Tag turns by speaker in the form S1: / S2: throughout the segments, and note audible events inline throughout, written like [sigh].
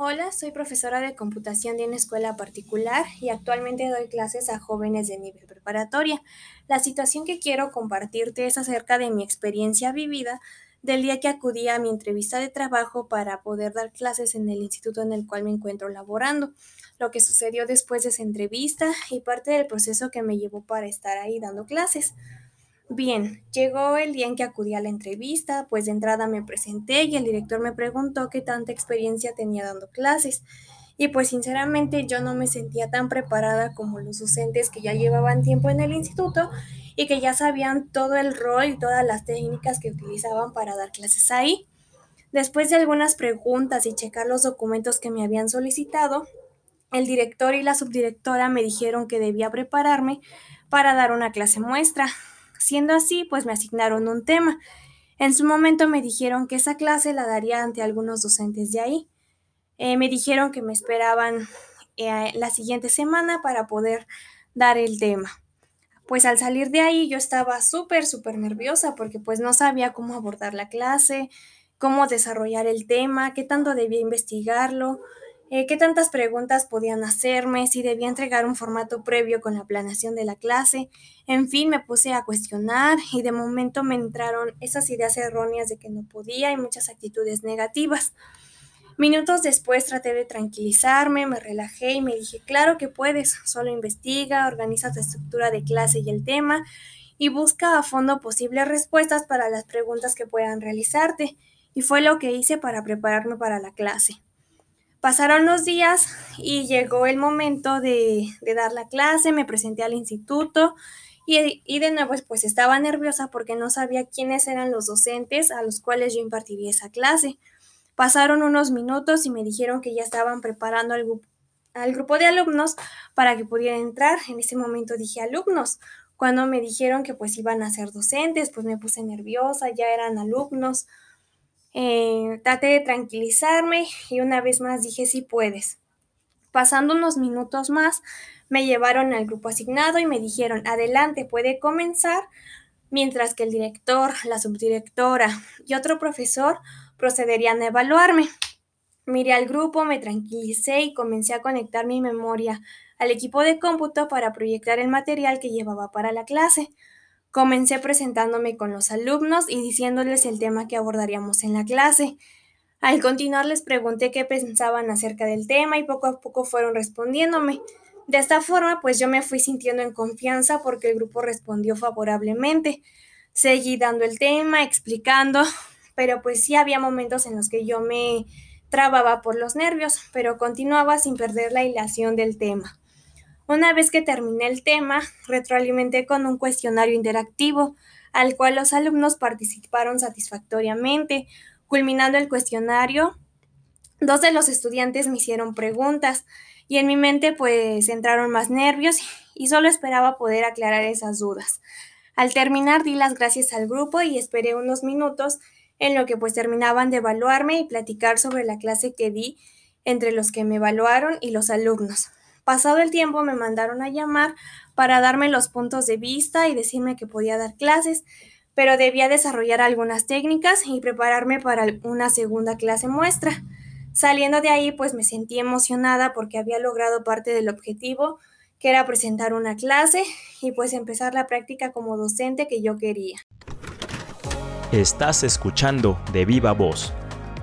S1: Hola, soy profesora de computación de una escuela particular y actualmente doy clases a jóvenes de nivel preparatoria. La situación que quiero compartirte es acerca de mi experiencia vivida del día que acudí a mi entrevista de trabajo para poder dar clases en el instituto en el cual me encuentro laborando, lo que sucedió después de esa entrevista y parte del proceso que me llevó para estar ahí dando clases. Bien, llegó el día en que acudí a la entrevista, pues de entrada me presenté y el director me preguntó qué tanta experiencia tenía dando clases. Y pues sinceramente yo no me sentía tan preparada como los docentes que ya llevaban tiempo en el instituto y que ya sabían todo el rol y todas las técnicas que utilizaban para dar clases ahí. Después de algunas preguntas y checar los documentos que me habían solicitado, el director y la subdirectora me dijeron que debía prepararme para dar una clase muestra. Siendo así, pues me asignaron un tema. En su momento me dijeron que esa clase la daría ante algunos docentes de ahí. Eh, me dijeron que me esperaban eh, la siguiente semana para poder dar el tema. Pues al salir de ahí yo estaba súper, súper nerviosa porque pues no sabía cómo abordar la clase, cómo desarrollar el tema, qué tanto debía investigarlo, eh, qué tantas preguntas podían hacerme, si debía entregar un formato previo con la planeación de la clase. En fin, me puse a cuestionar y de momento me entraron esas ideas erróneas de que no podía y muchas actitudes negativas. Minutos después traté de tranquilizarme, me relajé y me dije, claro que puedes, solo investiga, organiza tu estructura de clase y el tema y busca a fondo posibles respuestas para las preguntas que puedan realizarte. Y fue lo que hice para prepararme para la clase. Pasaron los días y llegó el momento de, dar la clase, me presenté al instituto y, de nuevo pues estaba nerviosa porque no sabía quiénes eran los docentes a los cuales yo impartiría esa clase. Pasaron unos minutos y me dijeron que ya estaban preparando al, al grupo de alumnos para que pudiera entrar. En ese momento dije alumnos. Cuando me dijeron que pues iban a ser docentes, pues me puse nerviosa, ya eran alumnos. Eh, traté de tranquilizarme y una vez más dije sí puedes. Pasando unos minutos más, me llevaron al grupo asignado y me dijeron adelante, puede comenzar, mientras que el director, la subdirectora y otro profesor procederían a evaluarme. Miré al grupo, me tranquilicé y comencé a conectar mi memoria al equipo de cómputo para proyectar el material que llevaba para la clase. Comencé presentándome con los alumnos y diciéndoles el tema que abordaríamos en la clase. Al continuar les pregunté qué pensaban acerca del tema y poco a poco fueron respondiéndome. De esta forma, pues yo me fui sintiendo en confianza porque el grupo respondió favorablemente. Seguí dando el tema, explicando, [laughs] pero pues sí había momentos en los que yo me trababa por los nervios, pero continuaba sin perder la hilación del tema. Una vez que terminé el tema, retroalimenté con un cuestionario interactivo, al cual los alumnos participaron satisfactoriamente. Culminando el cuestionario, dos de los estudiantes me hicieron preguntas y en mi mente pues entraron más nervios y solo esperaba poder aclarar esas dudas. Al terminar di las gracias al grupo y esperé unos minutos en lo que pues terminaban de evaluarme y platicar sobre la clase que di entre los que me evaluaron y los alumnos. Pasado el tiempo me mandaron a llamar para darme los puntos de vista y decirme que podía dar clases, pero debía desarrollar algunas técnicas y prepararme para una segunda clase muestra. Saliendo de ahí, pues me sentí emocionada porque había logrado parte del objetivo, que era presentar una clase y pues empezar la práctica como docente que yo quería.
S2: Estás escuchando de viva voz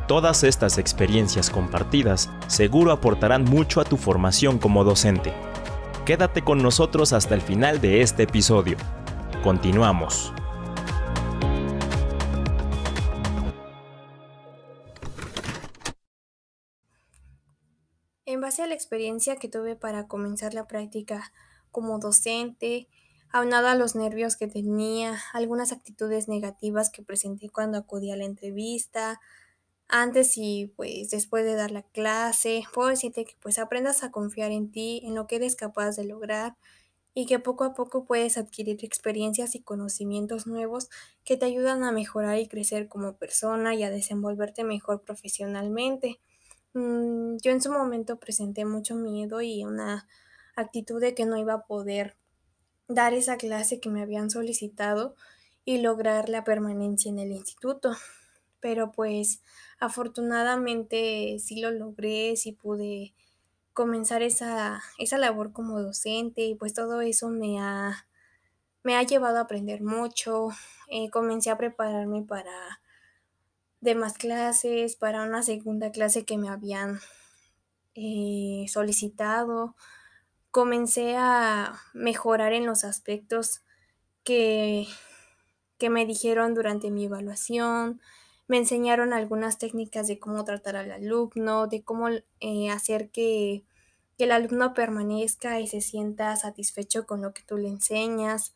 S2: Todas estas experiencias compartidas seguro aportarán mucho a tu formación como docente. Quédate con nosotros hasta el final de este episodio. Continuamos.
S1: En base a la experiencia que tuve para comenzar la práctica como docente, aunado a los nervios que tenía, algunas actitudes negativas que presenté cuando acudí a la entrevista, antes y pues después de dar la clase. Puedo decirte que pues aprendas a confiar en ti, en lo que eres capaz de lograr y que poco a poco puedes adquirir experiencias y conocimientos nuevos que te ayudan a mejorar y crecer como persona y a desenvolverte mejor profesionalmente. Mm, yo en su momento presenté mucho miedo y una actitud de que no iba a poder dar esa clase que me habían solicitado y lograr la permanencia en el instituto. Pero pues afortunadamente sí lo logré, sí pude comenzar esa, esa labor como docente y pues todo eso me ha, me ha llevado a aprender mucho. Eh, comencé a prepararme para demás clases, para una segunda clase que me habían eh, solicitado. Comencé a mejorar en los aspectos que, que me dijeron durante mi evaluación. Me enseñaron algunas técnicas de cómo tratar al alumno, de cómo eh, hacer que, el alumno permanezca y se sienta satisfecho con lo que tú le enseñas,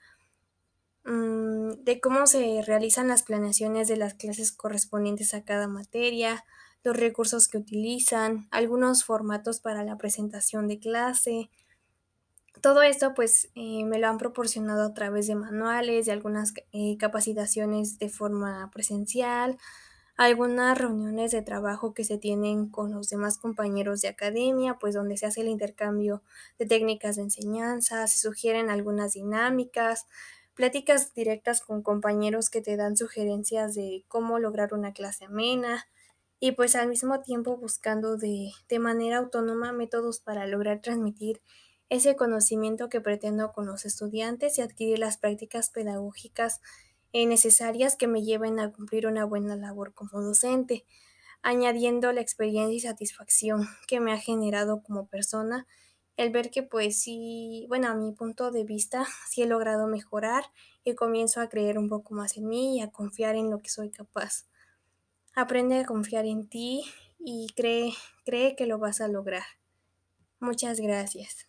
S1: mm, de cómo se realizan las planeaciones de las clases correspondientes a cada materia, los recursos que utilizan, algunos formatos para la presentación de clase. Todo esto pues eh, me lo han proporcionado a través de manuales, de algunas eh, capacitaciones de forma presencial, algunas reuniones de trabajo que se tienen con los demás compañeros de academia, pues donde se hace el intercambio de técnicas de enseñanza, se sugieren algunas dinámicas, pláticas directas con compañeros que te dan sugerencias de cómo lograr una clase amena y pues al mismo tiempo buscando de, de manera autónoma métodos para lograr transmitir ese conocimiento que pretendo con los estudiantes y adquirir las prácticas pedagógicas eh, necesarias que me lleven a cumplir una buena labor como docente, añadiendo la experiencia y satisfacción que me ha generado como persona el ver que pues sí, bueno, a mi punto de vista, sí he logrado mejorar y comienzo a creer un poco más en mí y a confiar en lo que soy capaz. Aprende a confiar en ti y cree, cree que lo vas a lograr. Muchas gracias.